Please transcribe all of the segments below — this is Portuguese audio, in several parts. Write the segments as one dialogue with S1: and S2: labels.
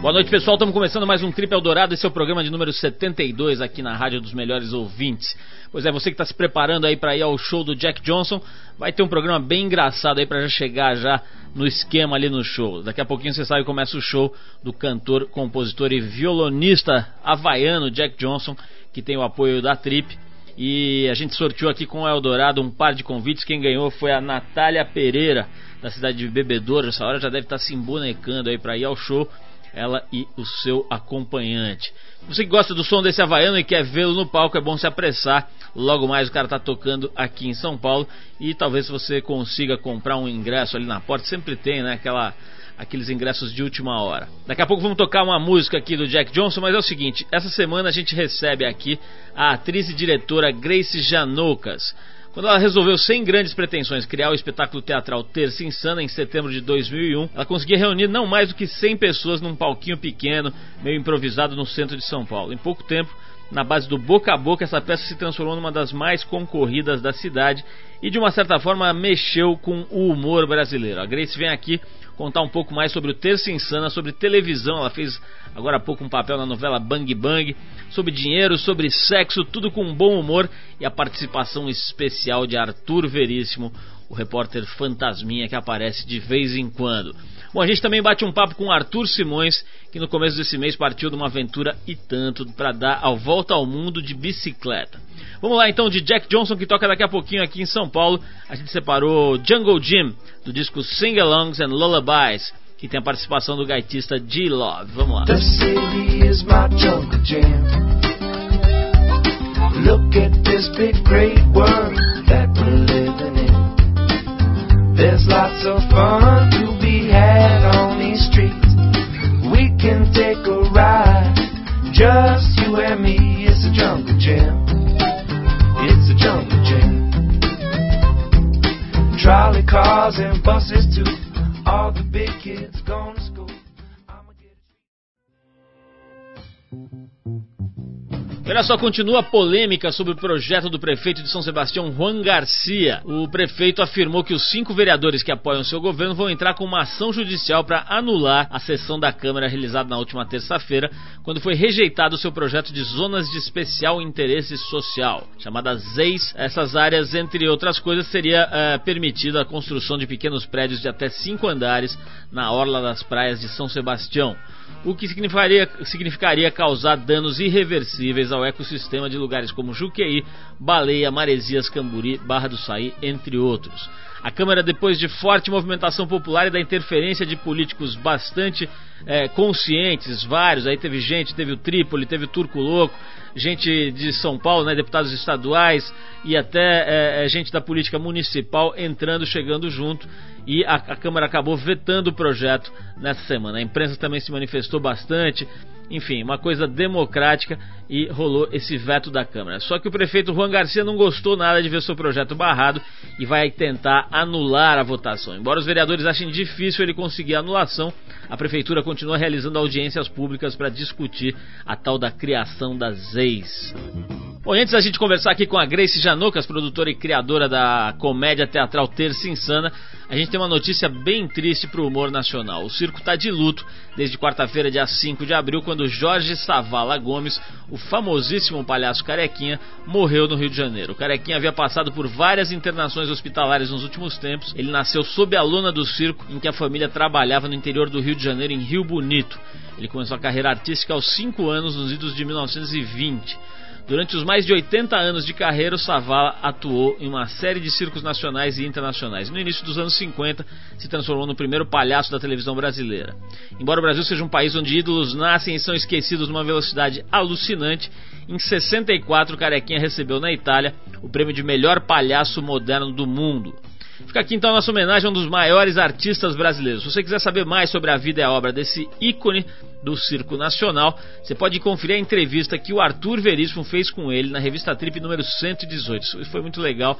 S1: Boa noite, pessoal. Estamos começando mais um Trip Eldorado. Esse é o programa de número 72 aqui na Rádio dos Melhores Ouvintes. Pois é, você que está se preparando aí para ir ao show do Jack Johnson, vai ter um programa bem engraçado aí para já chegar já no esquema ali no show. Daqui a pouquinho você sabe começa o show do cantor, compositor e violonista havaiano Jack Johnson, que tem o apoio da Trip. E a gente sorteou aqui com o Eldorado um par de convites. Quem ganhou foi a Natália Pereira, da cidade de Bebedouro. Essa hora já deve estar tá se embonecando aí para ir ao show ela e o seu acompanhante. Você que gosta do som desse havaiano e quer vê-lo no palco, é bom se apressar. Logo mais o cara está tocando aqui em São Paulo e talvez você consiga comprar um ingresso ali na porta. Sempre tem, né? Aquela, aqueles ingressos de última hora. Daqui a pouco vamos tocar uma música aqui do Jack Johnson, mas é o seguinte: essa semana a gente recebe aqui a atriz e diretora Grace Janoucas. Quando ela resolveu, sem grandes pretensões, criar o espetáculo teatral Terça Insana em setembro de 2001, ela conseguia reunir não mais do que 100 pessoas num palquinho pequeno, meio improvisado no centro de São Paulo. Em pouco tempo, na base do boca a boca, essa peça se transformou numa das mais concorridas da cidade e, de uma certa forma, mexeu com o humor brasileiro. A Grace vem aqui contar um pouco mais sobre o Terça Insana, sobre televisão. Ela fez agora há pouco um papel na novela Bang Bang, sobre dinheiro, sobre sexo, tudo com bom humor e a participação especial de Arthur Veríssimo, o repórter fantasminha que aparece de vez em quando. Bom, a gente também bate um papo com Arthur Simões, que no começo desse mês partiu de uma aventura e tanto para dar a volta ao mundo de bicicleta. Vamos lá então de Jack Johnson que toca daqui a pouquinho aqui em São Paulo. A gente separou Jungle Jim do disco Sing-Alongs and Lullabies, que tem a participação do gaitista G-Love. Vamos lá. The city is my jungle jam. Look at this big great world that we're living in. There's lots of fun to be had on these streets. We can take a ride, just you and me. It's a jungle jam. It's a jungle jam. Trolley cars and buses too. All the big kids going Olha só, continua a polêmica sobre o projeto do prefeito de São Sebastião, Juan Garcia. O prefeito afirmou que os cinco vereadores que apoiam seu governo vão entrar com uma ação judicial para anular a sessão da Câmara realizada na última terça-feira, quando foi rejeitado o seu projeto de zonas de especial interesse social, chamadas ZEIS. Essas áreas, entre outras coisas, seria é, permitida a construção de pequenos prédios de até cinco andares na orla das praias de São Sebastião o que significaria, significaria causar danos irreversíveis ao ecossistema de lugares como Juqueí, Baleia, Maresias, Camburi, Barra do Saí, entre outros. A Câmara, depois de forte movimentação popular e da interferência de políticos bastante é, conscientes, vários, aí teve gente, teve o Trípoli, teve o Turco Louco, gente de São Paulo, né, deputados estaduais e até é, gente da política municipal entrando, chegando junto e a, a Câmara acabou vetando o projeto nessa semana. A imprensa também se manifestou bastante, enfim, uma coisa democrática e rolou esse veto da Câmara. Só que o prefeito Juan Garcia não gostou nada de ver seu projeto barrado e vai tentar anular a votação. Embora os vereadores achem difícil ele conseguir a anulação, a prefeitura continua realizando audiências públicas para discutir a tal da criação das ex. Bom, antes da gente conversar aqui com a Grace Janocas, produtora e criadora da comédia teatral Terça Insana, a gente tem uma notícia bem triste para o humor nacional. O circo está de luto desde quarta-feira, dia 5 de abril, quando Jorge Savala Gomes, o famosíssimo palhaço Carequinha, morreu no Rio de Janeiro. O Carequinha havia passado por várias internações hospitalares nos últimos tempos. Ele nasceu sob a lona do circo em que a família trabalhava no interior do Rio de Janeiro, em Rio Bonito. Ele começou a carreira artística aos 5 anos, nos idos de 1920. Durante os mais de 80 anos de carreira, o Savala atuou em uma série de circos nacionais e internacionais. No início dos anos 50, se transformou no primeiro palhaço da televisão brasileira. Embora o Brasil seja um país onde ídolos nascem e são esquecidos numa velocidade alucinante, em 64 Carequinha recebeu na Itália o prêmio de melhor palhaço moderno do mundo. Fica aqui então a nossa homenagem a um dos maiores artistas brasileiros. Se você quiser saber mais sobre a vida e a obra desse ícone do Circo Nacional, você pode conferir a entrevista que o Arthur Veríssimo fez com ele na revista Trip número 118. Isso foi muito legal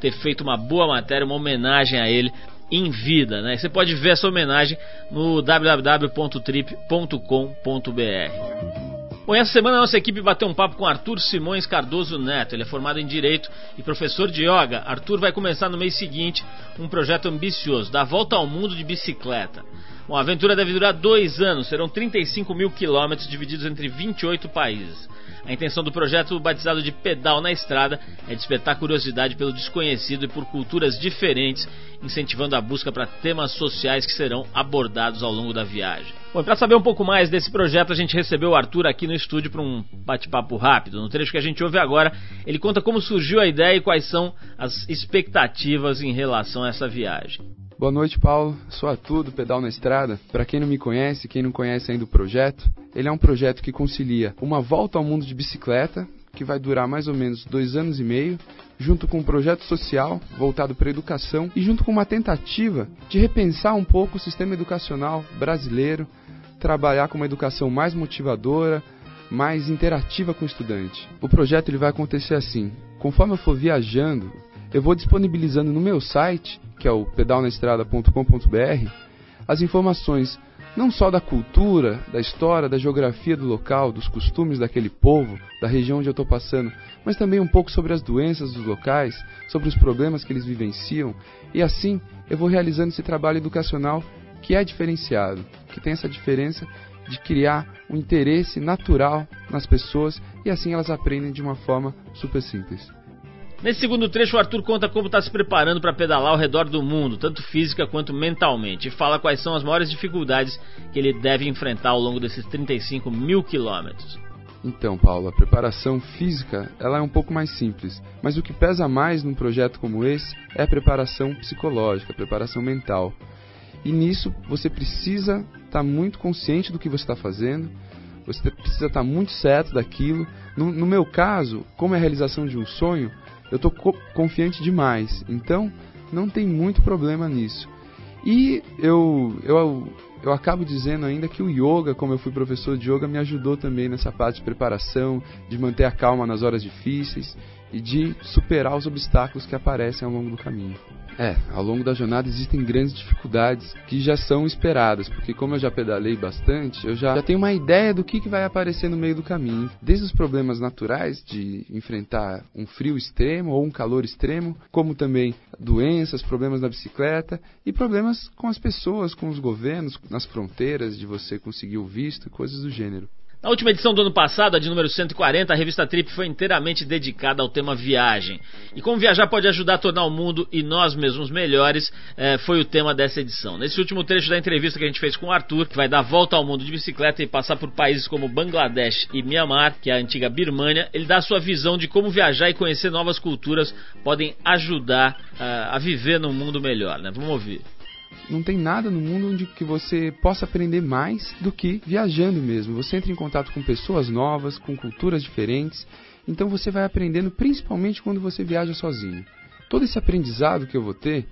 S1: ter feito uma boa matéria, uma homenagem a ele em vida, né? Você pode ver essa homenagem no www.trip.com.br. Bom, essa semana a nossa equipe bateu um papo com Arthur Simões Cardoso Neto. Ele é formado em Direito e professor de Yoga. Arthur vai começar no mês seguinte um projeto ambicioso, da volta ao mundo de bicicleta. Bom, a aventura deve durar dois anos, serão 35 mil quilômetros divididos entre 28 países. A intenção do projeto, batizado de Pedal na Estrada, é despertar curiosidade pelo desconhecido e por culturas diferentes, incentivando a busca para temas sociais que serão abordados ao longo da viagem. Bom, para saber um pouco mais desse projeto, a gente recebeu o Arthur aqui no estúdio para um bate-papo rápido. No trecho que a gente ouve agora, ele conta como surgiu a ideia e quais são as expectativas em relação a essa viagem.
S2: Boa noite, Paulo. Sou Arthur do Pedal na Estrada. Para quem não me conhece, quem não conhece ainda o projeto, ele é um projeto que concilia uma volta ao mundo de bicicleta, que vai durar mais ou menos dois anos e meio, junto com um projeto social voltado para a educação e junto com uma tentativa de repensar um pouco o sistema educacional brasileiro, trabalhar com uma educação mais motivadora, mais interativa com o estudante. O projeto ele vai acontecer assim: conforme eu for viajando, eu vou disponibilizando no meu site que é o pedalnaestrada.com.br, as informações não só da cultura, da história, da geografia do local, dos costumes daquele povo, da região onde eu estou passando, mas também um pouco sobre as doenças dos locais, sobre os problemas que eles vivenciam, e assim eu vou realizando esse trabalho educacional que é diferenciado, que tem essa diferença de criar um interesse natural nas pessoas e assim elas aprendem de uma forma super simples.
S1: Nesse segundo trecho, o Arthur conta como está se preparando para pedalar ao redor do mundo, tanto física quanto mentalmente, e fala quais são as maiores dificuldades que ele deve enfrentar ao longo desses 35 mil quilômetros.
S2: Então, Paulo, a preparação física ela é um pouco mais simples, mas o que pesa mais num projeto como esse é a preparação psicológica, a preparação mental. E nisso você precisa estar tá muito consciente do que você está fazendo, você precisa estar tá muito certo daquilo. No, no meu caso, como é a realização de um sonho, eu estou co confiante demais. Então, não tem muito problema nisso. E eu, eu, eu acabo dizendo ainda que o yoga, como eu fui professor de yoga, me ajudou também nessa parte de preparação, de manter a calma nas horas difíceis e de superar os obstáculos que aparecem ao longo do caminho. É, ao longo da jornada existem grandes dificuldades que já são esperadas, porque como eu já pedalei bastante, eu já, já tenho uma ideia do que, que vai aparecer no meio do caminho. Desde os problemas naturais de enfrentar um frio extremo ou um calor extremo, como também doenças, problemas na bicicleta e problemas com as pessoas, com os governos, nas fronteiras, de você conseguir o visto coisas do gênero.
S1: Na última edição do ano passado, a de número 140, a revista Trip foi inteiramente dedicada ao tema viagem. E como viajar pode ajudar a tornar o mundo e nós mesmos melhores, eh, foi o tema dessa edição. Nesse último trecho da entrevista que a gente fez com o Arthur, que vai dar volta ao mundo de bicicleta e passar por países como Bangladesh e Myanmar, que é a antiga Birmânia, ele dá a sua visão de como viajar e conhecer novas culturas podem ajudar uh, a viver num mundo melhor. Né? Vamos ouvir
S2: não tem nada no mundo onde que você possa aprender mais do que viajando mesmo. Você entra em contato com pessoas novas, com culturas diferentes, então você vai aprendendo principalmente quando você viaja sozinho. Todo esse aprendizado que eu vou ter,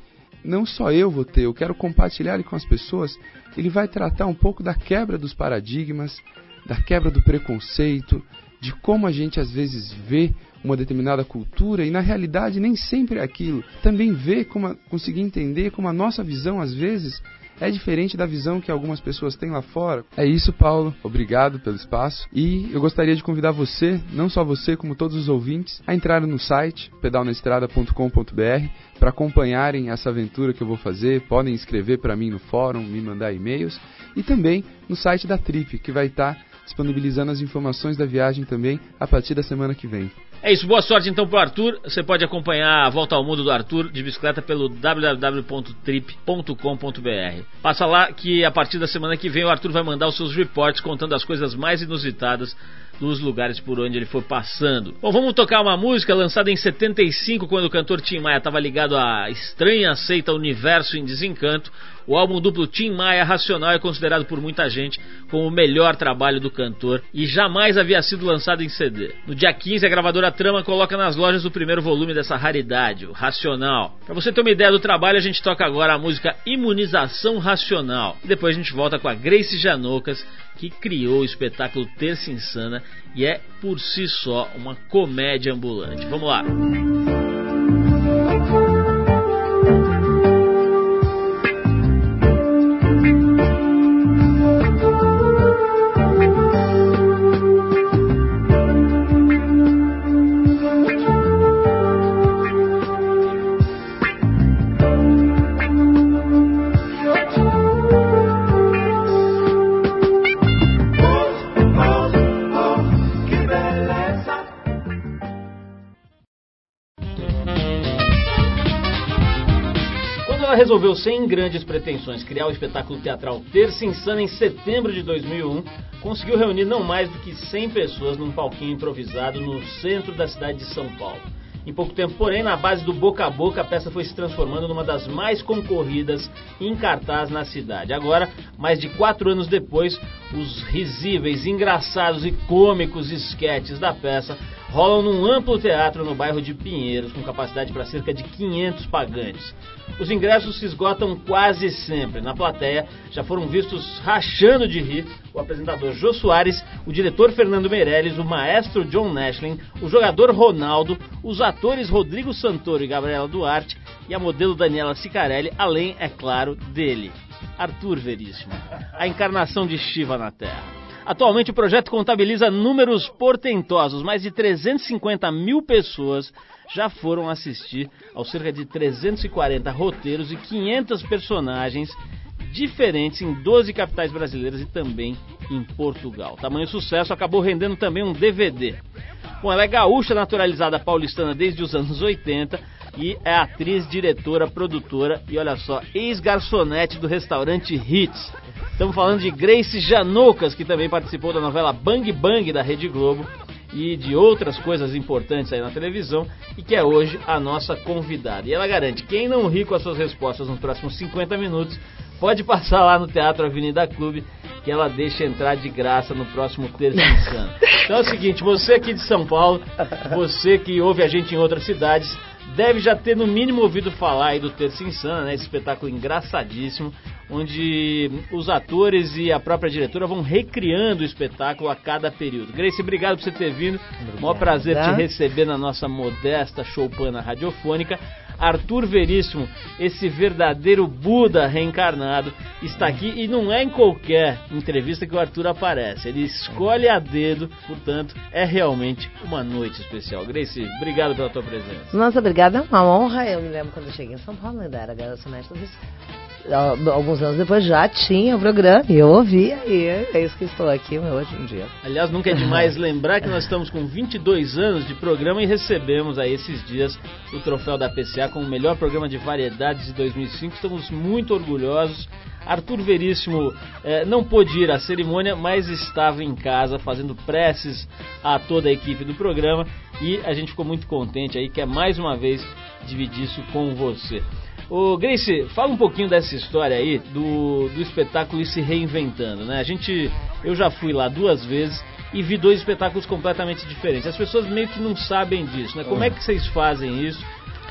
S2: não só eu vou ter, eu quero compartilhar ele com as pessoas, ele vai tratar um pouco da quebra dos paradigmas, da quebra do preconceito, de como a gente às vezes vê uma determinada cultura e na realidade nem sempre é aquilo. Também ver como conseguir entender como a nossa visão às vezes é diferente da visão que algumas pessoas têm lá fora. É isso, Paulo. Obrigado pelo espaço. E eu gostaria de convidar você, não só você, como todos os ouvintes, a entrarem no site pedalnaestrada.com.br para acompanharem essa aventura que eu vou fazer. Podem escrever para mim no fórum, me mandar e-mails. E também no site da Trip, que vai estar disponibilizando as informações da viagem também a partir da semana que vem.
S1: É isso, boa sorte então pro Arthur. Você pode acompanhar a volta ao mundo do Arthur de bicicleta pelo www.trip.com.br. Passa lá que a partir da semana que vem o Arthur vai mandar os seus reports contando as coisas mais inusitadas dos lugares por onde ele for passando. Bom, vamos tocar uma música lançada em 75, quando o cantor Tim Maia estava ligado à estranha seita Universo em Desencanto. O álbum duplo Tim Maia Racional é considerado por muita gente como o melhor trabalho do cantor e jamais havia sido lançado em CD. No dia 15, a gravadora Trama coloca nas lojas o primeiro volume dessa raridade, o Racional. Para você ter uma ideia do trabalho, a gente toca agora a música Imunização Racional. E depois a gente volta com a Grace Janocas, que criou o espetáculo Terça Insana e é por si só uma comédia ambulante. Vamos lá. ela resolveu, sem grandes pretensões, criar o espetáculo teatral Terça Insana em setembro de 2001, conseguiu reunir não mais do que 100 pessoas num palquinho improvisado no centro da cidade de São Paulo. Em pouco tempo, porém, na base do boca a boca, a peça foi se transformando numa das mais concorridas em cartaz na cidade. Agora, mais de quatro anos depois, os risíveis, engraçados e cômicos esquetes da peça rolam num amplo teatro no bairro de Pinheiros, com capacidade para cerca de 500 pagantes. Os ingressos se esgotam quase sempre. Na plateia já foram vistos rachando de rir o apresentador Jô Soares, o diretor Fernando Meirelles, o maestro John Nashlin, o jogador Ronaldo, os atores Rodrigo Santoro e Gabriela Duarte e a modelo Daniela Sicarelli, além, é claro, dele, Arthur Veríssimo, a encarnação de Shiva na Terra. Atualmente o projeto contabiliza números portentosos, mais de 350 mil pessoas já foram assistir aos cerca de 340 roteiros e 500 personagens diferentes em 12 capitais brasileiras e também em Portugal. Tamanho sucesso acabou rendendo também um DVD. Bom, ela é gaúcha naturalizada paulistana desde os anos 80 e é atriz, diretora, produtora e olha só, ex-garçonete do restaurante Hits. Estamos falando de Grace Janoucas, que também participou da novela Bang Bang da Rede Globo e de outras coisas importantes aí na televisão e que é hoje a nossa convidada. E ela garante: quem não ri com as suas respostas nos próximos 50 minutos pode passar lá no Teatro Avenida Clube que ela deixa entrar de graça no próximo Terça Insano. Então é o seguinte, você aqui de São Paulo, você que ouve a gente em outras cidades, deve já ter no mínimo ouvido falar aí do Terça Insana, né? Esse espetáculo engraçadíssimo, onde os atores e a própria diretora vão recriando o espetáculo a cada período. Grace, obrigado por você ter vindo. Obrigada. Maior prazer te receber na nossa modesta showpana radiofônica. Arthur Veríssimo, esse verdadeiro Buda reencarnado, está aqui e não é em qualquer entrevista que o Arthur aparece. Ele escolhe a dedo, portanto, é realmente uma noite especial. Grace, obrigado pela tua presença.
S3: Nossa, obrigada, é uma honra. Eu me lembro quando eu cheguei em São Paulo, ainda era garçonete alguns anos depois já tinha o programa e eu ouvia e é isso que estou aqui hoje em dia.
S1: Aliás, nunca é demais lembrar que nós estamos com 22 anos de programa e recebemos aí esses dias o troféu da PCA como o melhor programa de variedades de 2005. Estamos muito orgulhosos. Arthur Veríssimo eh, não pôde ir à cerimônia, mas estava em casa fazendo preces a toda a equipe do programa e a gente ficou muito contente aí que é mais uma vez dividir isso com você. Ô Grace, fala um pouquinho dessa história aí do, do espetáculo ir se reinventando, né? A gente, eu já fui lá duas vezes e vi dois espetáculos completamente diferentes. As pessoas meio que não sabem disso, né? Como é que vocês fazem isso?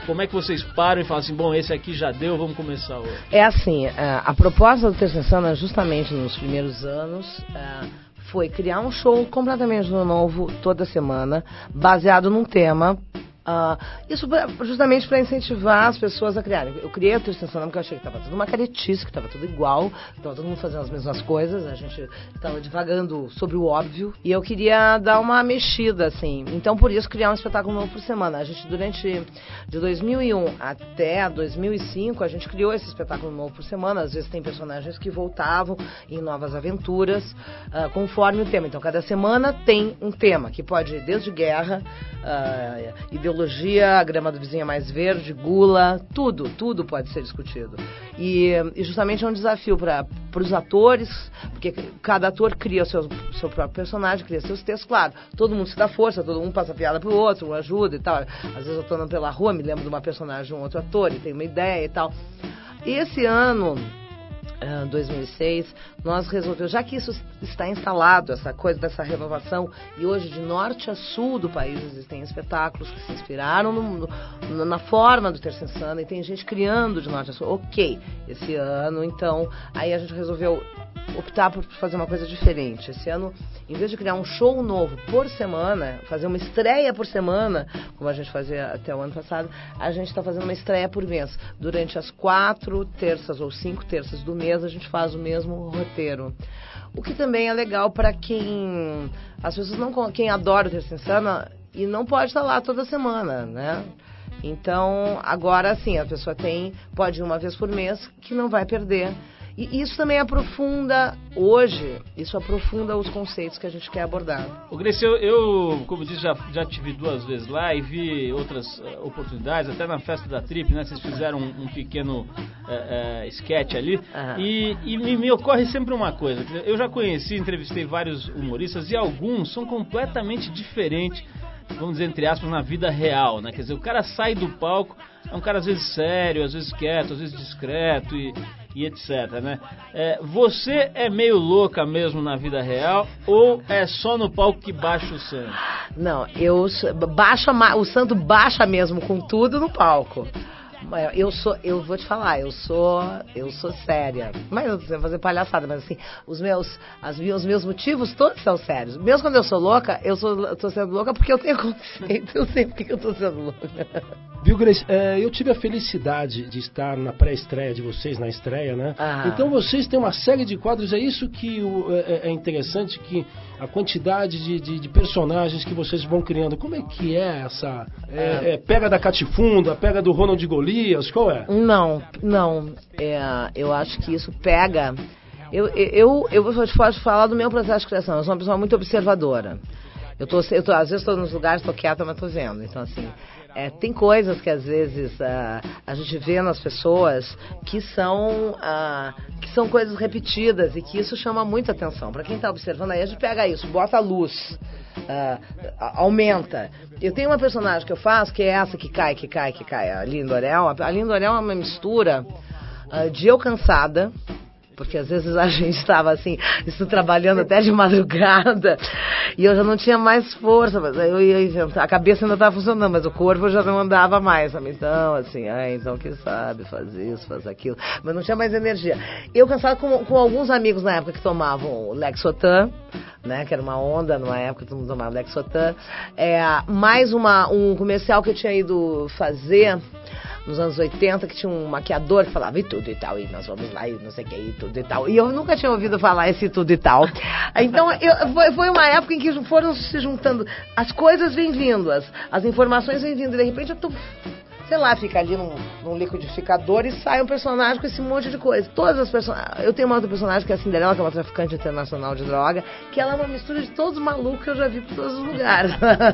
S1: Como é que vocês param e falam assim, bom, esse aqui já deu, vamos começar outro?
S3: É assim, a, a proposta do Terceira justamente nos primeiros anos, uh, foi criar um show completamente novo toda semana, baseado num tema Uh, isso justamente para incentivar as pessoas a criarem. Eu criei a Terceira porque eu achei que estava tudo uma caretice, que estava tudo igual, estava todo mundo fazendo as mesmas coisas, a gente estava divagando sobre o óbvio, e eu queria dar uma mexida, assim. Então, por isso, criar um espetáculo novo por semana. A gente, durante de 2001 até 2005, a gente criou esse espetáculo novo por semana. Às vezes tem personagens que voltavam em novas aventuras, uh, conforme o tema. Então, cada semana tem um tema, que pode ir desde guerra, uh, a grama do vizinho é mais verde, gula, tudo, tudo pode ser discutido. E, e justamente é um desafio para os atores, porque cada ator cria o seu, seu próprio personagem, cria seus textos, claro. Todo mundo se dá força, todo mundo passa piada pro outro, um ajuda e tal. Às vezes eu tô andando pela rua, me lembro de uma personagem de um outro ator e tenho uma ideia e tal. E esse ano 2006, ah, nós resolvemos, já que isso está instalado, essa coisa dessa renovação, e hoje de norte a sul do país existem espetáculos que se inspiraram no, no, na forma do Terça Insana e tem gente criando de norte a sul. Ok, esse ano, então, aí a gente resolveu optar por fazer uma coisa diferente. Esse ano, em vez de criar um show novo por semana, fazer uma estreia por semana, como a gente fazia até o ano passado, a gente está fazendo uma estreia por mês. Durante as quatro terças ou cinco terças do mês, a gente faz o mesmo roteiro. O que também é legal para quem. As pessoas não. Quem adora o Terça Insana e não pode estar lá toda semana, né? Então, agora sim, a pessoa tem, pode ir uma vez por mês, que não vai perder E isso também aprofunda, hoje, isso aprofunda os conceitos que a gente quer abordar.
S1: O Grace, eu, eu, como disse, já, já te vi duas vezes lá e vi outras uh, oportunidades, até na festa da Trip, né? Vocês fizeram um, um pequeno uh, uh, sketch ali. Uhum. E, e me, me, ocorre sempre uma coisa. Eu já conheci, entrevistei vários humoristas e alguns são completamente diferentes vamos dizer, entre aspas, na vida real, né? Quer dizer, o cara sai do palco, é um cara às vezes sério, às vezes quieto, às vezes discreto e, e etc, né? É, você é meio louca mesmo na vida real ou é só no palco que baixa o santo?
S3: Não, eu baixa o santo baixa mesmo com tudo no palco. Eu sou, eu vou te falar, eu sou, eu sou séria. Mas eu sei fazer palhaçada, mas assim, os meus, as, os meus motivos todos são sérios. Mesmo quando eu sou louca, eu sou, tô sendo louca porque eu tenho consciência, eu sei porque eu tô sendo louca.
S4: Viu, Grace? É, eu tive a felicidade de estar na pré-estreia de vocês, na estreia, né? Ah. Então vocês têm uma série de quadros, é isso que o, é, é, é interessante, que a quantidade de, de, de, personagens que vocês vão criando. Como é que é essa? É, é pega da Catifunda, pega do Ronald Golias, qual é?
S3: Não, não. É, eu acho que isso pega. Eu, eu, eu, eu posso falar do meu processo de criação. Eu sou uma pessoa muito observadora. Eu tô, eu tô às vezes estou nos lugares, estou quieta, mas estou vendo. Então, assim, é, tem coisas que às vezes uh, a gente vê nas pessoas que são, uh, que são coisas repetidas e que isso chama muita atenção. Para quem está observando aí, a gente pega isso, bota a luz, uh, aumenta. Eu tenho uma personagem que eu faço que é essa que cai, que cai, que cai, a Lindorel. A Lindorel é uma mistura de eu cansada, porque às vezes a gente estava assim, estou trabalhando até de madrugada e eu já não tinha mais força, mas eu ia inventar. A cabeça ainda estava funcionando, mas o corpo já não andava mais, sabe? Então, assim, ah, então quem sabe fazer isso, fazer aquilo, mas não tinha mais energia. Eu cansava com, com alguns amigos na época que tomavam Lexotan, né, que era uma onda numa época todo mundo tomava Lexotan, é, mais uma, um comercial que eu tinha ido fazer nos anos 80, que tinha um maquiador que falava e tudo e tal, e nós vamos lá e não sei o que, e tudo e tal. E eu nunca tinha ouvido falar esse tudo e tal. Então, eu, foi, foi uma época em que foram se juntando, as coisas vêm vindo, as, as informações vêm vindo, e de repente eu tô sei lá, fica ali num, num, liquidificador e sai um personagem com esse monte de coisa. Todas as personagens. Eu tenho uma outra personagem que é a Cinderela, que é uma traficante internacional de droga, que ela é uma mistura de todos os malucos que eu já vi por todos os lugares.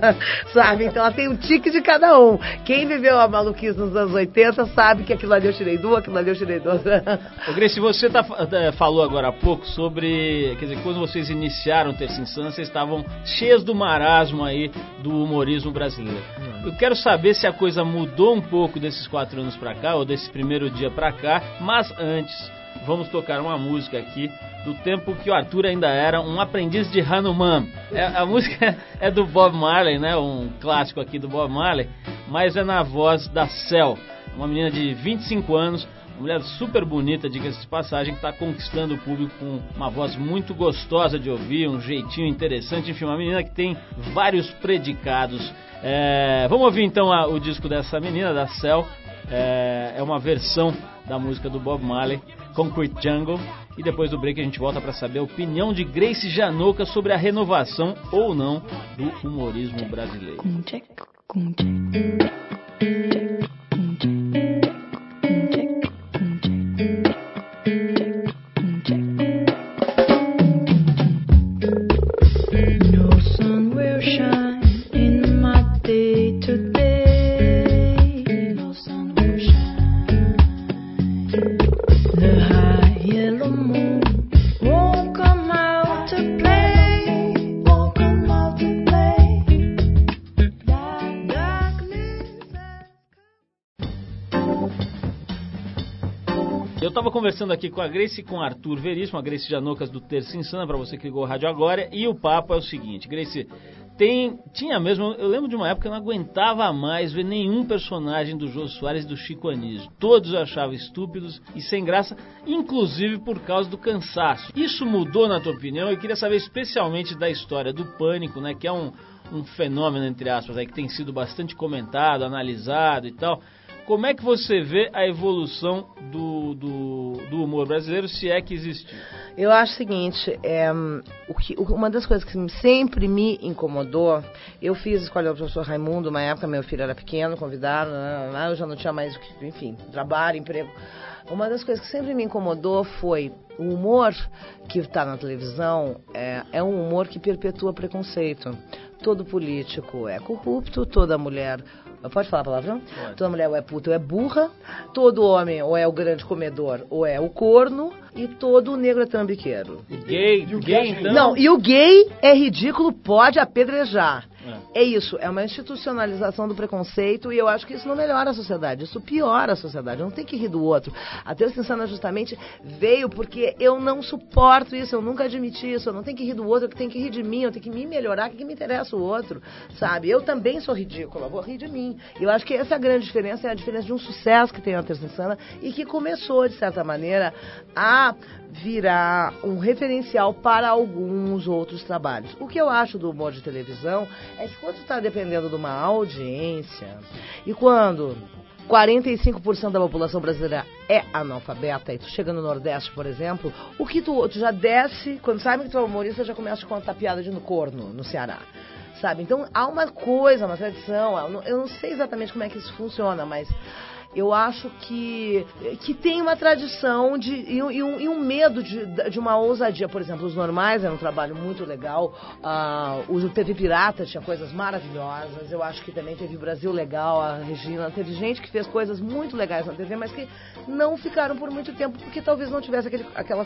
S3: sabe? Então ela tem um tique de cada um. Quem viveu a maluquice nos anos 80 sabe que aquilo ali eu tirei duas, aquilo ali eu tirei duas.
S1: Ô Grace, você tá, é, falou agora há pouco sobre. Quer dizer, quando vocês iniciaram o Terça Insana, vocês estavam cheios do marasmo aí do humorismo brasileiro. Eu quero saber se a coisa mudou um um pouco desses quatro anos para cá, ou desse primeiro dia para cá, mas antes vamos tocar uma música aqui do tempo que o Arthur ainda era um aprendiz de Hanuman. É, a música é do Bob Marley, né? Um clássico aqui do Bob Marley, mas é na voz da Cell, uma menina de 25 anos, mulher super bonita, diga-se de passagem, que está conquistando o público com uma voz muito gostosa de ouvir, um jeitinho interessante, enfim, uma menina que tem vários predicados é, vamos ouvir então a, o disco dessa menina, da Cell. É, é, uma versão da música do Bob Marley, Concrete Jungle. E depois do break a gente volta para saber a opinião de Grace Janoca sobre a renovação ou não do humorismo brasileiro. Conversando aqui com a Grace e com o Arthur Veríssimo, a Grace Janocas do Terça Insana, para você que ligou o rádio agora. E o papo é o seguinte, Grace, tem, tinha mesmo, eu lembro de uma época que eu não aguentava mais ver nenhum personagem do Jô Soares e do Chico Anísio. Todos eu achava estúpidos e sem graça, inclusive por causa do cansaço. Isso mudou na tua opinião? Eu queria saber especialmente da história do Pânico, né, que é um, um fenômeno, entre aspas, aí, que tem sido bastante comentado, analisado e tal. Como é que você vê a evolução do, do, do humor brasileiro, se é que existiu?
S3: Eu acho o seguinte, é, o que, uma das coisas que sempre me incomodou, eu fiz escolha do professor Raimundo, uma época meu filho era pequeno, convidaram, né, né, eu já não tinha mais, enfim, trabalho, emprego. Uma das coisas que sempre me incomodou foi o humor que está na televisão é, é um humor que perpetua preconceito. Todo político é corrupto, toda mulher Pode falar palavrão? Pode. Toda mulher ou é puta ou é burra, todo homem ou é o grande comedor ou é o corno, e todo negro é tambiqueiro.
S1: E gay, e gay então?
S3: Não, e o gay é ridículo, pode apedrejar. É. é. isso, é uma institucionalização do preconceito e eu acho que isso não melhora a sociedade, isso piora a sociedade. Não tem que rir do outro. A Terça Insana justamente veio porque eu não suporto isso, eu nunca admiti isso. Eu não tenho que rir do outro, eu tenho que rir de mim, eu tenho que me melhorar, que, que me interessa o outro, sabe? Eu também sou ridícula, vou rir de mim. Eu acho que essa é a grande diferença, é a diferença de um sucesso que tem a Terça Insana e que começou, de certa maneira, a virar um referencial para alguns outros trabalhos. O que eu acho do humor de televisão é que quando está dependendo de uma audiência e quando 45% da população brasileira é analfabeta, e tu chega no Nordeste, por exemplo, o que tu, tu já desce, quando sabe que tu é humorista, já começa a contar piada de no corno, no Ceará. Sabe? Então há uma coisa, uma tradição, eu não sei exatamente como é que isso funciona, mas eu acho que, que tem uma tradição de, e, um, e um, medo de, de uma ousadia. Por exemplo, Os Normais era um trabalho muito legal. Uh, o TV Pirata tinha coisas maravilhosas. Eu acho que também teve Brasil Legal, a Regina. Teve gente que fez coisas muito legais na TV, mas que não ficaram por muito tempo, porque talvez não tivesse aquele, aquela,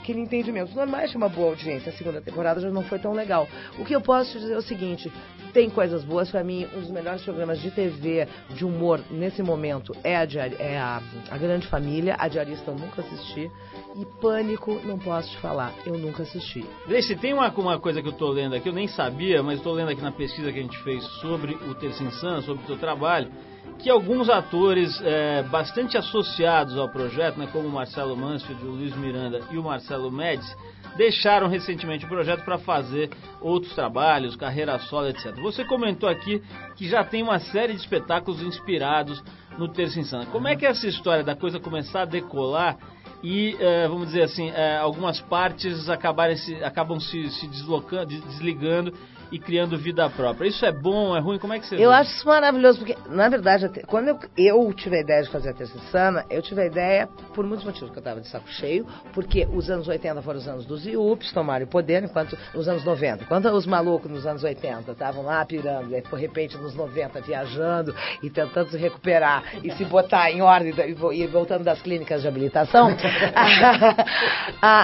S3: aquele entendimento. Os Normais tinha uma boa audiência. A segunda temporada já não foi tão legal. O que eu posso dizer é o seguinte: tem coisas boas. Para mim, um dos melhores programas de TV de humor nesse momento é a, é a, a Grande Família, a Diarista eu nunca assisti. E Pânico, não posso te falar, eu nunca assisti.
S1: Gleice, tem uma, uma coisa que eu estou lendo aqui, eu nem sabia, mas estou lendo aqui na pesquisa que a gente fez sobre o Insano, sobre o teu trabalho, que alguns atores é, bastante associados ao projeto, né, como o Marcelo Mansfield, o Luiz Miranda e o Marcelo Médici, deixaram recentemente o projeto para fazer outros trabalhos, carreira solo, etc. Você comentou aqui que já tem uma série de espetáculos inspirados no Terça Insana. Como é que é essa história da coisa começar a decolar e, uh, vamos dizer assim, uh, algumas partes acabarem se, acabam se, se deslocando, desligando e criando vida própria. Isso é bom, é ruim? Como é que você
S3: Eu vê? acho isso maravilhoso, porque, na verdade, quando eu, eu tive a ideia de fazer a Terça Sana, eu tive a ideia por muitos motivos, que eu estava de saco cheio, porque os anos 80 foram os anos dos IUPs, tomaram o poder, enquanto os anos 90, enquanto os malucos nos anos 80 estavam lá pirando, e de repente nos 90 viajando e tentando se recuperar e se botar em ordem e voltando das clínicas de habilitação,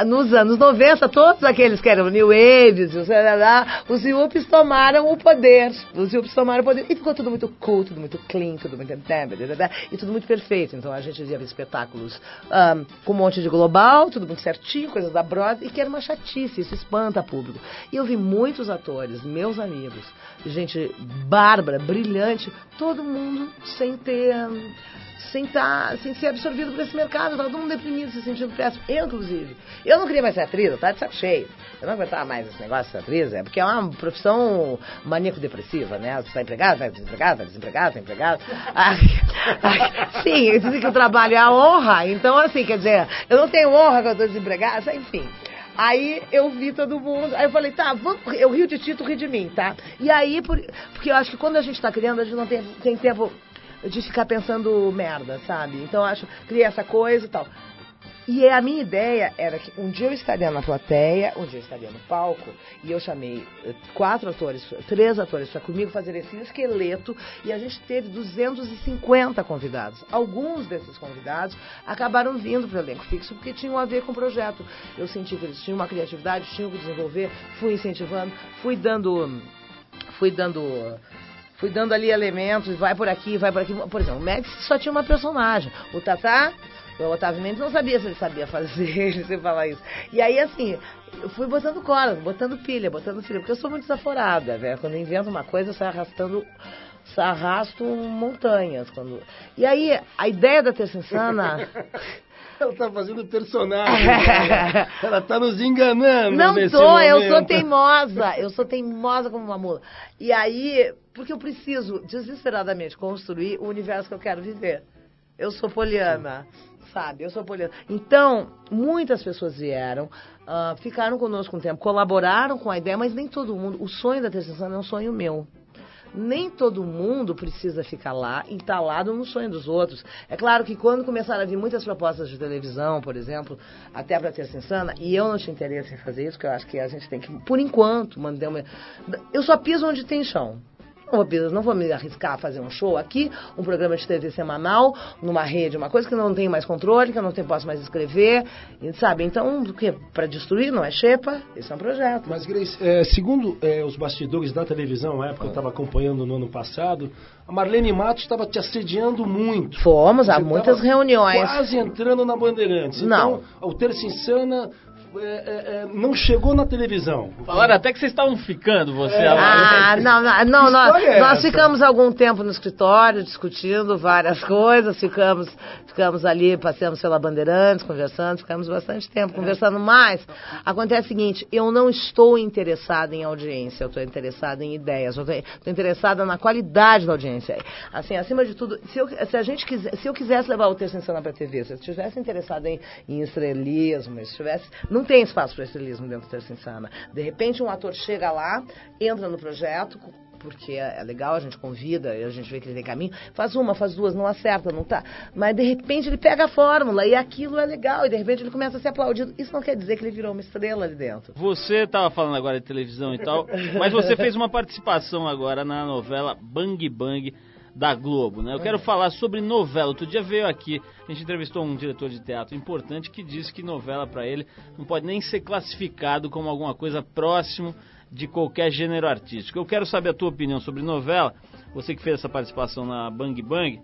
S3: nos anos 90, todos aqueles que eram New Waves, os, os IUPs Yuppies tomaram o poder. Os Yuppies tomaram o poder. E ficou tudo muito cool, tudo muito clean, tudo muito... E tudo muito perfeito. Então a gente via espetáculos um, com um monte de global, tudo muito certinho, coisas da Broadway, e que era uma chatice, isso espanta público. E eu vi muitos atores, meus amigos, gente bárbara, brilhante, todo mundo sem ter... Um, sem, tá, sem ser absorvido por esse mercado. Todo mundo deprimido, se sentindo péssimo. Eu, inclusive. Eu não queria mais ser atriz, eu estava de saco cheio. Eu não aguentava mais esse negócio de ser atriz, é porque é uma profissão maníaco-depressiva, né? Você está empregado, vai desempregado, vai desempregado, vai empregado. Ai, ai, sim, dizem que o trabalho é a honra. Então, assim, quer dizer, eu não tenho honra quando eu estou desempregada, enfim. Aí eu vi todo mundo, aí eu falei, tá, vamos, eu rio de ti, tu ri de mim, tá? E aí, por, porque eu acho que quando a gente está criando, a gente não tem, tem tempo de ficar pensando merda, sabe? Então acho, criei essa coisa e tal. E a minha ideia era que um dia eu estaria na plateia, um dia eu estaria no palco, e eu chamei eh, quatro atores, três atores para comigo fazer esse esqueleto, e a gente teve 250 convidados. Alguns desses convidados acabaram vindo para o elenco fixo porque tinham a ver com o projeto. Eu senti que eles tinham uma criatividade, tinham que desenvolver, fui incentivando, fui dando. Fui dando fui dando ali elementos, vai por aqui, vai por aqui. Por exemplo, o Max só tinha uma personagem. O Tatá, o Otávio Mendes não sabia se ele sabia fazer, ele sempre falar isso. E aí, assim, eu fui botando cola, botando pilha, botando pilha, porque eu sou muito desaforada, velho. Quando eu invento uma coisa, eu saio arrastando arrasto montanhas. Quando... E aí, a ideia da Terça Insana
S4: Ela tá fazendo personagem. ela tá nos enganando.
S3: Não tô, momento. eu sou teimosa. Eu sou teimosa como uma mula. E aí, porque eu preciso desesperadamente construir o universo que eu quero viver. Eu sou poliana. Sabe, eu sou poliana. Então, muitas pessoas vieram, uh, ficaram conosco um tempo, colaboraram com a ideia, mas nem todo mundo. O sonho da Terceira é um sonho meu nem todo mundo precisa ficar lá entalado no sonho dos outros. É claro que quando começaram a vir muitas propostas de televisão, por exemplo, até para ter Insana, e eu não tinha interesse em fazer isso, que eu acho que a gente tem que, por enquanto, manter uma... Eu só piso onde tem chão. Não vou, não vou me arriscar a fazer um show aqui, um programa de TV semanal, numa rede, uma coisa que eu não tenho mais controle, que eu não tenho, posso mais escrever, sabe? Então, o que para destruir não é xepa, esse é um projeto.
S4: Mas, Grace, é, segundo é, os bastidores da televisão, na época eu estava acompanhando no ano passado, a Marlene Matos estava te assediando muito.
S3: Fomos a muitas reuniões.
S4: Quase entrando na Bandeirantes.
S3: Não.
S4: Então, o Terça Insana é, é, é, não chegou na televisão.
S1: Falaram até que vocês estavam ficando, você. É.
S3: Ah, não, não, não nós, é nós ficamos algum tempo no escritório discutindo várias coisas, ficamos, ficamos ali, passamos pela Bandeirantes, conversando, ficamos bastante tempo conversando, mas acontece o seguinte, eu não estou interessada em audiência, eu estou interessada em ideias, eu estou interessada na qualidade da audiência. Assim, acima de tudo, se, eu, se a gente quiser, se eu quisesse levar o texto em para a TV, se eu estivesse interessada em, em estrelismo, se estivesse, não tem espaço para estilismo dentro do Terça Insana. De repente, um ator chega lá, entra no projeto, porque é, é legal, a gente convida, a gente vê que ele tem caminho, faz uma, faz duas, não acerta, não tá. Mas de repente ele pega a fórmula e aquilo é legal, e de repente ele começa a ser aplaudido. Isso não quer dizer que ele virou uma estrela ali dentro.
S1: Você estava falando agora de televisão e tal, mas você fez uma participação agora na novela Bang Bang da Globo, né? Eu quero falar sobre novela. Outro dia veio aqui, a gente entrevistou um diretor de teatro importante que disse que novela para ele não pode nem ser classificado como alguma coisa próximo de qualquer gênero artístico. Eu quero saber a tua opinião sobre novela, você que fez essa participação na Bang Bang.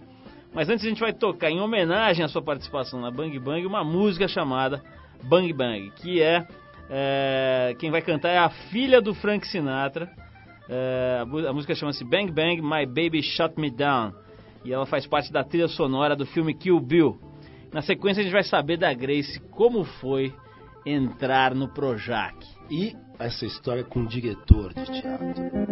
S1: Mas antes a gente vai tocar, em homenagem à sua participação na Bang Bang, uma música chamada Bang Bang, que é, é quem vai cantar é a filha do Frank Sinatra é, a música chama-se Bang Bang My Baby Shut Me Down e ela faz parte da trilha sonora do filme Kill Bill. Na sequência a gente vai saber da Grace como foi entrar no Projac.
S4: E essa história com o diretor de teatro.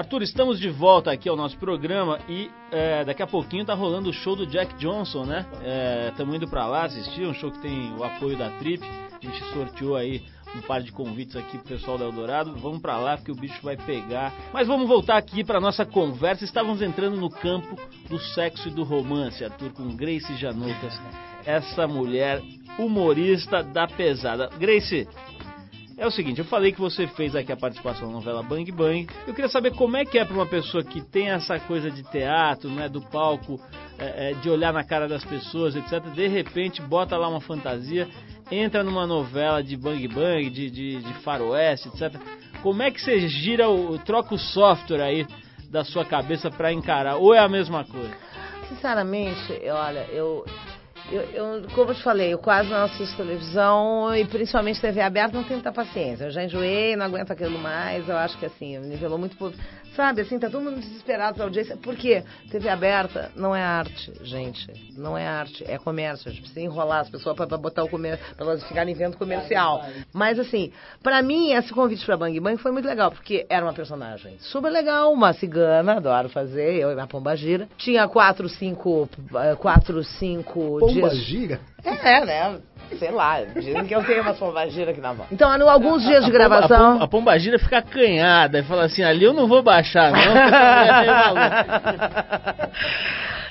S1: Arthur, estamos de volta aqui ao nosso programa e é, daqui a pouquinho tá rolando o show do Jack Johnson, né? Estamos é, indo para lá assistir, um show que tem o apoio da Trip. A gente sorteou aí um par de convites aqui pro pessoal da Eldorado. Vamos para lá porque o bicho vai pegar. Mas vamos voltar aqui para nossa conversa. Estávamos entrando no campo do sexo e do romance, Arthur, com Grace Janucas, essa mulher humorista da pesada. Grace, é o seguinte, eu falei que você fez aqui a participação na novela Bang Bang. Eu queria saber como é que é para uma pessoa que tem essa coisa de teatro, né, do palco, é, é, de olhar na cara das pessoas, etc. De repente, bota lá uma fantasia, entra numa novela de Bang Bang, de, de, de faroeste, etc. Como é que você gira, o, troca o software aí da sua cabeça para encarar? Ou é a mesma coisa?
S3: Sinceramente, olha, eu eu, eu, como eu te falei, eu quase não assisto televisão e principalmente TV aberta não tenho muita paciência. Eu já enjoei, não aguento aquilo mais. Eu acho que assim, nivelou muito por. Sabe, assim, tá todo mundo desesperado pra audiência. Por quê? TV aberta não é arte, gente. Não é arte, é comércio. A gente precisa enrolar as pessoas pra, pra botar o comércio, pra elas ficarem vendo comercial. Mas assim, pra mim, esse convite pra Bang Bang foi muito legal, porque era uma personagem super legal, uma cigana, adoro fazer, eu e minha pomba gira. Tinha quatro, cinco. Quatro, cinco.
S4: Pomba gira?
S3: É, né? Sei lá, dizem que eu tenho uma pombagira aqui na mão. Então, alguns dias de gravação.
S1: A, pombagira fica acanhada e fala assim: ali eu não vou baixar, não.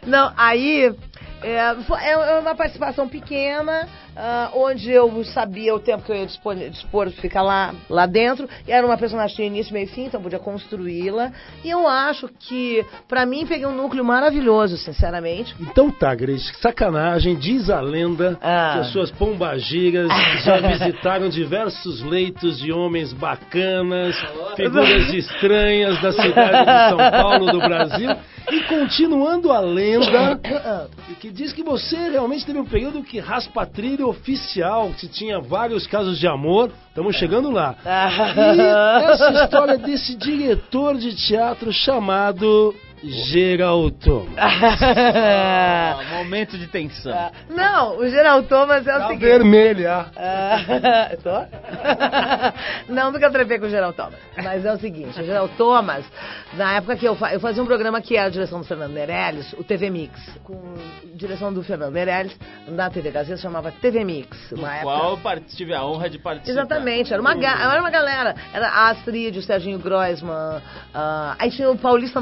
S3: não, aí É, é uma participação pequena, uh, onde eu sabia o tempo que eu ia dispor, dispor ficar lá, lá dentro. E era uma personagem que tinha início, meio e fim, então podia construí-la. E eu acho que, para mim, peguei um núcleo maravilhoso, sinceramente.
S4: Então tá, Grace, sacanagem, diz a lenda ah. que as suas pombagiras já visitaram diversos leitos de homens bacanas, figuras estranhas da cidade de São Paulo, do Brasil. E continuando a lenda, que diz que você realmente teve um período que raspa trilha oficial, que tinha vários casos de amor. Estamos chegando lá. E essa história desse diretor de teatro chamado Geraldo Thomas.
S1: ah, momento de tensão. Ah,
S3: não, o Geraldo Thomas é o
S4: tá
S3: seguinte.
S4: vermelha.
S3: Ah, tô? não, nunca trepei com o Geraldo Thomas. Mas é o seguinte, o Geraldo Thomas, na época que eu, eu fazia um programa que era a direção do Fernando Meirelles, o TV Mix, com direção do Fernando Meirelles, na TV Gazeta, chamava TV Mix.
S1: Uma época... qual eu tive a honra de participar.
S3: Exatamente, era uma, era uma galera. Era a Astrid, o Serginho Groisman, uh, aí tinha o Paulista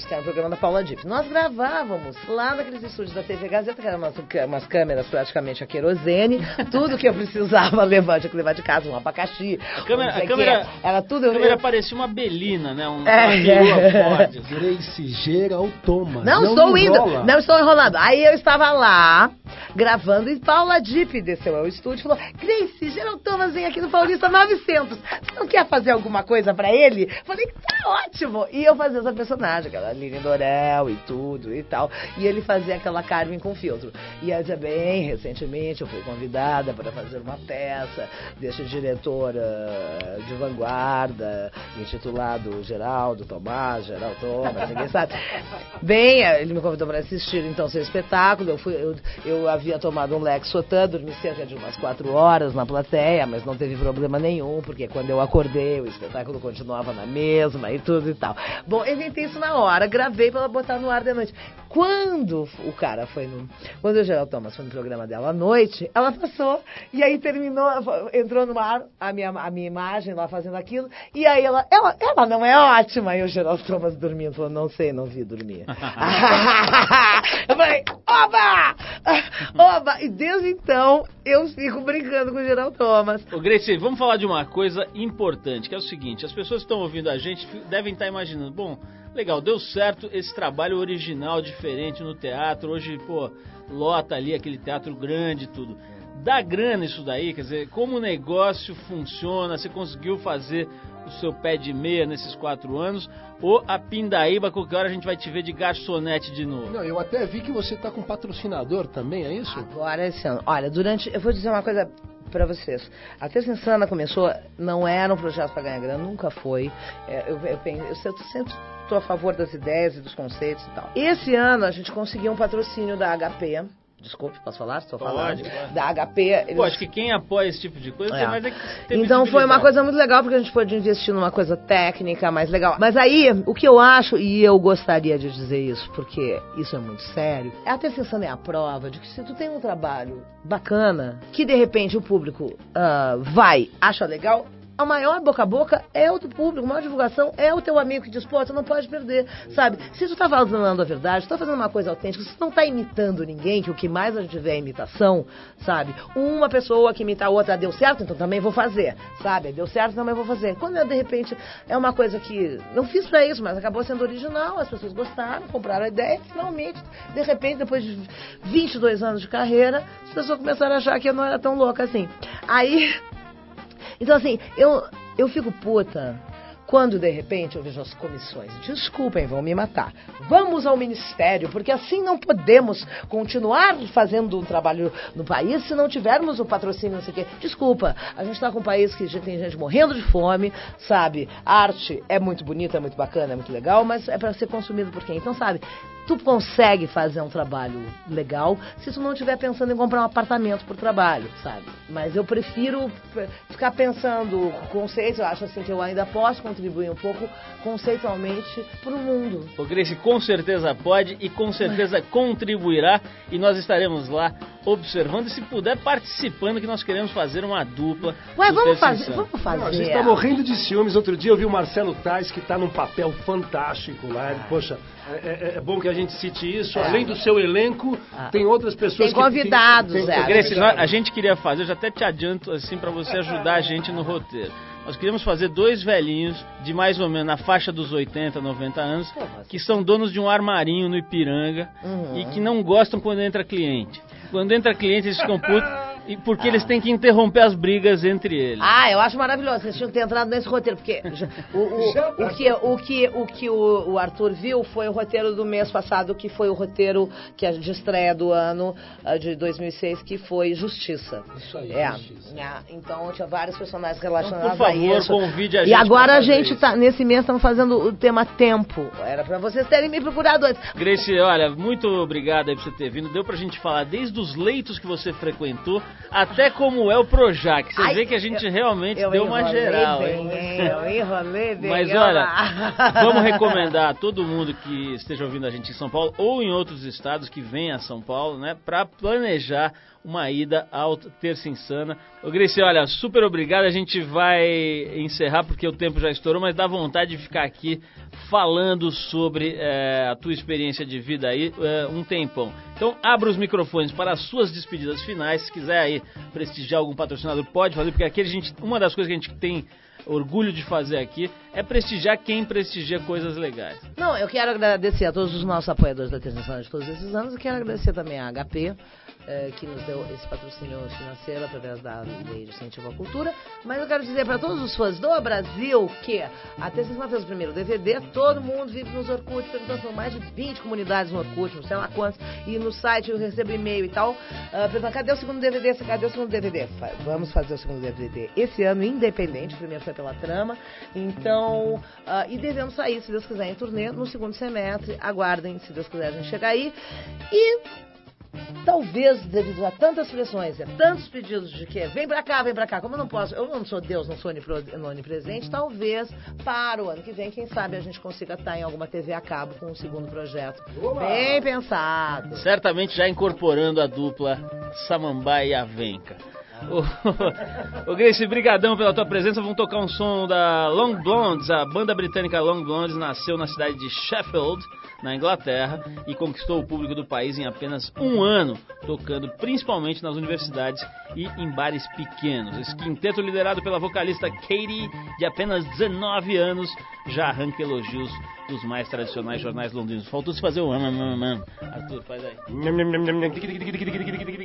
S3: 900, que era o programa da Paula Dipp. Nós gravávamos lá naqueles estúdios da TV Gazeta, que eram umas, umas câmeras praticamente a querosene, tudo que eu precisava levar, tinha que levar de casa, um abacaxi.
S1: A câmera, a câmera era tudo. A câmera eu... parecia uma belina, né? Um
S4: é, é. Grace Geral Thomas.
S3: Não, não estou indo, não estou enrolando. Aí eu estava lá gravando e Paula Dipp desceu ao estúdio e falou: Grace, Geral Thomas vem aqui no Paulista 900. Você não quer fazer alguma coisa para ele? Falei: tá ótimo. E eu fazia essa personagem, aquela Lilian Dorel e tudo e tal. E ele fazia aquela Carmen com filtro. E aí também, recentemente, eu fui convidada para fazer uma peça desse diretor uh, de vanguarda, intitulado Geraldo Tomás, Geraldo Thomas, ninguém sabe. Bem, ele me convidou para assistir então seu espetáculo. Eu, fui, eu, eu havia tomado um Lexotan, dormi cerca de umas quatro horas na plateia, mas não teve problema nenhum, porque quando eu acordei, o espetáculo continuava na mesma e tudo e tal. Bom, inventei isso na hora, gravei para botar no ar de noite. Quando o cara foi no. Quando o Geraldo Thomas foi no programa dela à noite, ela passou e aí terminou, entrou no ar a minha, a minha imagem lá fazendo aquilo, e aí ela, ela, ela não é ótima. E o Geraldo Thomas dormindo, falou, não sei, não vi dormir. eu falei, oba! Oba! E desde então eu fico brincando com o Geraldo Thomas.
S1: Ô Grace, vamos falar de uma coisa importante, que é o seguinte, as pessoas que estão ouvindo a gente devem estar imaginando, bom, legal, deu certo esse trabalho original, diferente no teatro. Hoje, pô, lota ali aquele teatro grande e tudo. Dá grana isso daí, quer dizer, como o negócio funciona, você conseguiu fazer o seu pé de meia nesses quatro anos, ou a Pindaíba, qualquer hora a gente vai te ver de garçonete de novo.
S4: Não, eu até vi que você está com patrocinador também, é isso?
S3: Agora esse ano. Olha, durante. Eu vou dizer uma coisa para vocês. A Terça Insana começou, não era um projeto para ganhar grana, nunca foi. É, eu, eu, eu, eu sempre estou a favor das ideias e dos conceitos e tal. Esse ano a gente conseguiu um patrocínio da HP Desculpe, posso falar? Estou falando. Pode, Da HP.
S1: Eles... Pô, acho que quem apoia esse tipo de coisa é. mais é que
S3: Então foi uma coisa muito legal, porque a gente pôde investir numa coisa técnica mais legal. Mas aí, o que eu acho, e eu gostaria de dizer isso, porque isso é muito sério, é a terceira é a prova de que se tu tem um trabalho bacana, que de repente o público uh, vai, acha legal, a maior boca a boca é o do público, a maior divulgação é o teu amigo que diz, pô, você não pode perder, sabe? Se tu tá falando a verdade, tu tá fazendo uma coisa autêntica, se tu não tá imitando ninguém, que o que mais a gente vê é imitação, sabe? Uma pessoa que imita a outra deu certo, então também vou fazer, sabe? Deu certo, também vou fazer. Quando de repente é uma coisa que não fiz pra isso, mas acabou sendo original, as pessoas gostaram, compraram a ideia, finalmente, de repente, depois de 22 anos de carreira, as pessoas começaram a achar que eu não era tão louca assim. Aí então, assim, eu, eu fico puta quando de repente eu vejo as comissões, desculpem, vão me matar. Vamos ao ministério, porque assim não podemos continuar fazendo um trabalho no país se não tivermos o patrocínio, não sei o quê. Desculpa, a gente está com um país que tem gente morrendo de fome, sabe? A arte é muito bonita, é muito bacana, é muito legal, mas é para ser consumido por quem? Então, sabe? Tu consegue fazer um trabalho legal se tu não estiver pensando em comprar um apartamento por trabalho, sabe? Mas eu prefiro ficar pensando conceitos, eu acho assim que eu ainda posso contribuir um pouco conceitualmente para o mundo.
S1: O Grace com certeza pode e com certeza contribuirá e nós estaremos lá observando e se puder participando que nós queremos fazer uma dupla.
S3: Ué, vamos fazer, vamos fazer. Não,
S4: a gente tá morrendo de ciúmes. Outro dia eu vi o Marcelo Tais que tá num papel fantástico lá. Ele, poxa, é, é, é, bom que a gente cite isso. É. Além do seu elenco, ah. tem outras pessoas
S3: tem convidados,
S1: que... Tem convidados, é. A gente queria fazer, eu já até te adianto assim para você ajudar a gente no roteiro. Nós queríamos fazer dois velhinhos de mais ou menos na faixa dos 80, 90 anos, que são donos de um armarinho no Ipiranga uhum. e que não gostam quando entra cliente. Quando entra cliente, eles ficam putos e porque ah. eles têm que interromper as brigas entre eles.
S3: Ah, eu acho maravilhoso. Vocês tinham que ter entrado nesse roteiro, porque o, o, o, o que, o, que, o, que o, Arthur viu foi o roteiro do mês passado, que foi o roteiro que a, de estreia do ano uh, de 2006, que foi Justiça.
S4: Isso aí, é. Justiça.
S3: É. Então tinha vários personagens relacionados
S1: então, por favor,
S3: a isso.
S1: convide a gente.
S3: E agora a gente tá, nesse mês, estamos fazendo o tema tempo. Era para vocês terem me procurado antes.
S1: Grace, olha, muito obrigado aí por você ter vindo. Deu pra gente falar desde os leitos que você frequentou até como é o Projac. Você Ai, vê que a gente eu, realmente eu deu uma geral.
S3: Bem, hein? Eu enrolei bem.
S1: Mas olha, vamos recomendar a todo mundo que esteja ouvindo a gente em São Paulo ou em outros estados que venha a São Paulo, né, para planejar uma ida ao Terça Insana. Ô Gracie, olha, super obrigado. A gente vai encerrar porque o tempo já estourou, mas dá vontade de ficar aqui falando sobre é, a tua experiência de vida aí é, um tempão. Então, abra os microfones para as suas despedidas finais. Se quiser aí prestigiar algum patrocinador, pode fazer, porque aqui a gente, uma das coisas que a gente tem orgulho de fazer aqui é prestigiar quem prestigia coisas legais.
S3: Não, eu quero agradecer a todos os nossos apoiadores da Terça de todos esses anos e quero agradecer também a HP, eh, que nos deu esse patrocínio financeiro através da Lei de Incentivo à Cultura. Mas eu quero dizer para todos os fãs do Brasil que até sexta fez o primeiro DVD, todo mundo vive nos Orkut, perguntando, são mais de 20 comunidades no Orkut, não sei lá quantos, e no site eu recebo e-mail e tal, uh, perguntando, cadê o segundo DVD? Cadê o segundo DVD? Vamos fazer o segundo DVD esse ano, independente, o primeiro foi pela trama, então, uh, e devemos sair, se Deus quiser, em turnê no segundo semestre, aguardem, se Deus quiser, a gente chegar aí, e Talvez devido a tantas pressões, a tantos pedidos de que vem pra cá, vem pra cá, como eu não posso, eu não sou Deus, não sou onipresente, talvez para o ano que vem, quem sabe a gente consiga estar em alguma TV a cabo com um segundo projeto. Bem pensado.
S1: Certamente já incorporando a dupla Samambaia e Avenca. Ô, Grace, brigadão pela tua presença. Vamos tocar um som da Long Blondes. A banda britânica Long Blondes nasceu na cidade de Sheffield na Inglaterra e conquistou o público do país em apenas um ano, tocando principalmente nas universidades e em bares pequenos. Esse quinteto, liderado pela vocalista Katie, de apenas 19 anos, já arranca elogios dos mais tradicionais jornais londrinos. Faltou se fazer o am, Arthur, faz aí.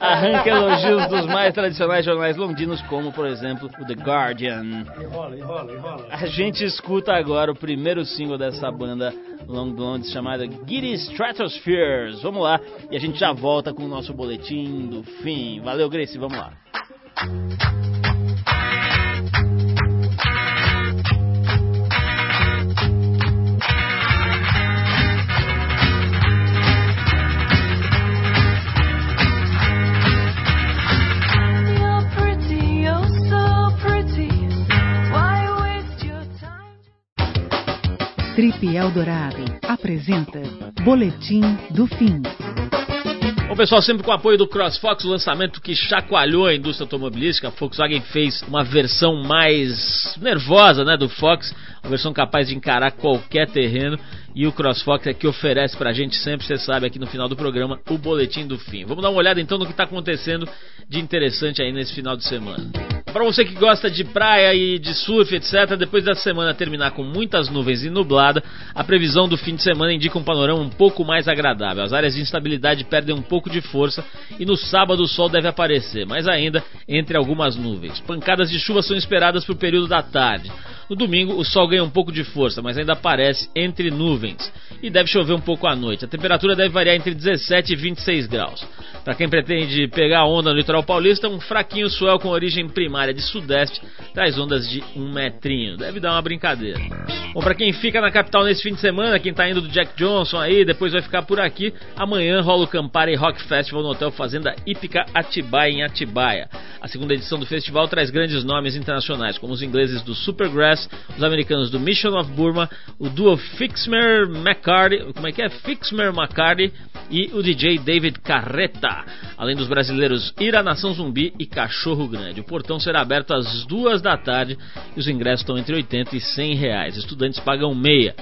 S1: Arranca elogios dos mais tradicionais jornais londrinos, como, por exemplo, o The Guardian.
S4: Enrola, enrola, enrola. A
S1: gente escuta agora o primeiro single dessa banda Long Blondes chamada Giddy Stratospheres. Vamos lá e a gente já volta com o nosso boletim do fim. Valeu, Grace, vamos lá.
S5: Trip Eldorado apresenta Boletim do Fim.
S1: Bom, pessoal, sempre com o apoio do CrossFox, o lançamento que chacoalhou a indústria automobilística. A Volkswagen fez uma versão mais nervosa né, do Fox, uma versão capaz de encarar qualquer terreno. E o CrossFox é que oferece pra gente sempre, você sabe, aqui no final do programa, o boletim do fim. Vamos dar uma olhada então no que está acontecendo de interessante aí nesse final de semana. Para você que gosta de praia e de surf, etc., depois da semana terminar com muitas nuvens e nublada, a previsão do fim de semana indica um panorama um pouco mais agradável. As áreas de instabilidade perdem um pouco de força e no sábado o sol deve aparecer, mas ainda entre algumas nuvens. Pancadas de chuva são esperadas para o período da tarde. No domingo, o sol ganha um pouco de força, mas ainda aparece entre nuvens. E deve chover um pouco à noite. A temperatura deve variar entre 17 e 26 graus. Para quem pretende pegar onda no litoral paulista, um fraquinho swell com origem primária de sudeste traz ondas de um metrinho. Deve dar uma brincadeira. Bom, para quem fica na capital nesse fim de semana, quem tá indo do Jack Johnson aí, depois vai ficar por aqui. Amanhã rola o Campari Rock Festival no Hotel Fazenda Ípica Atibaia, em Atibaia. A segunda edição do festival traz grandes nomes internacionais, como os ingleses do Supergrass os americanos do Mission of Burma, o duo Fixmer McCarthy McCarty, como é que é? Fixmer McCarty e o DJ David Carreta, além dos brasileiros Ira Nação Zumbi e Cachorro Grande. O portão será aberto às duas da tarde e os ingressos estão entre 80 e 100 reais. Estudantes pagam meia.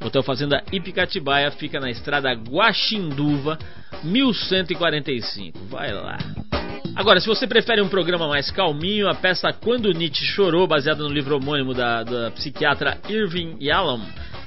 S1: O Hotel Fazenda Ipicatibaia fica na estrada Guaxinduva, 1145. Vai lá. Agora, se você prefere um programa mais calminho, a peça Quando Nietzsche Chorou, baseada no livro homônimo da, da psiquiatra Irving Yalom,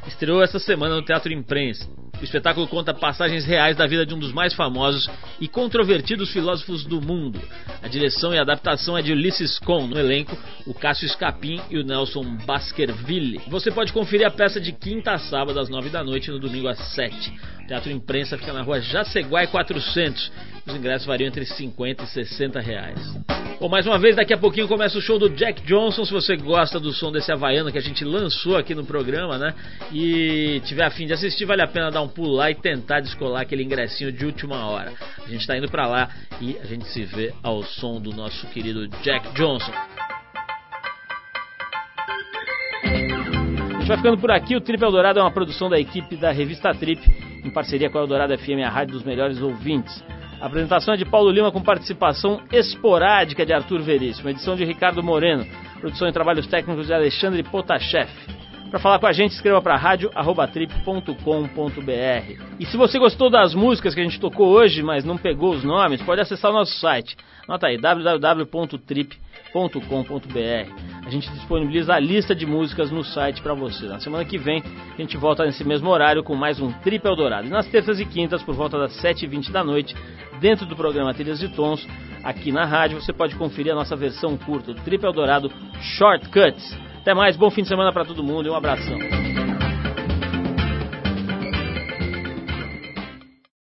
S1: estreou essa semana no Teatro Imprensa. O espetáculo conta passagens reais da vida de um dos mais famosos e controvertidos filósofos do mundo. A direção e a adaptação é de Ulysses Kohn, no elenco, o Cássio Scapim e o Nelson Baskerville. Você pode conferir a peça de quinta a sábado às nove da noite e no domingo às sete. O Teatro Imprensa fica na rua Jaceguai 400. Os ingressos variam entre 50 e 60 reais. Bom, mais uma vez, daqui a pouquinho começa o show do Jack Johnson. Se você gosta do som desse Havaiano que a gente lançou aqui no programa, né? E tiver afim de assistir, vale a pena dar um pulo lá e tentar descolar aquele ingressinho de última hora. A gente está indo para lá e a gente se vê ao som do nosso querido Jack Johnson. A gente vai ficando por aqui. O Trip Eldorado é uma produção da equipe da revista Trip, em parceria com a Eldorado FM, a rádio dos melhores ouvintes. A apresentação é de Paulo Lima com participação esporádica de Arthur Veríssimo, edição de Ricardo Moreno, produção e trabalhos técnicos de Alexandre Potashev. Para falar com a gente, escreva para rádio@trip.com.br. E se você gostou das músicas que a gente tocou hoje, mas não pegou os nomes, pode acessar o nosso site. Anota aí www.trip.com.br. A gente disponibiliza a lista de músicas no site para você. Na semana que vem, a gente volta nesse mesmo horário com mais um Trip Eldorado. E nas terças e quintas, por volta das 7h20 da noite, dentro do programa Trilhas de Tons, aqui na rádio, você pode conferir a nossa versão curta, o Trip Eldorado Shortcuts. Até mais, bom fim de semana para todo mundo e um abração.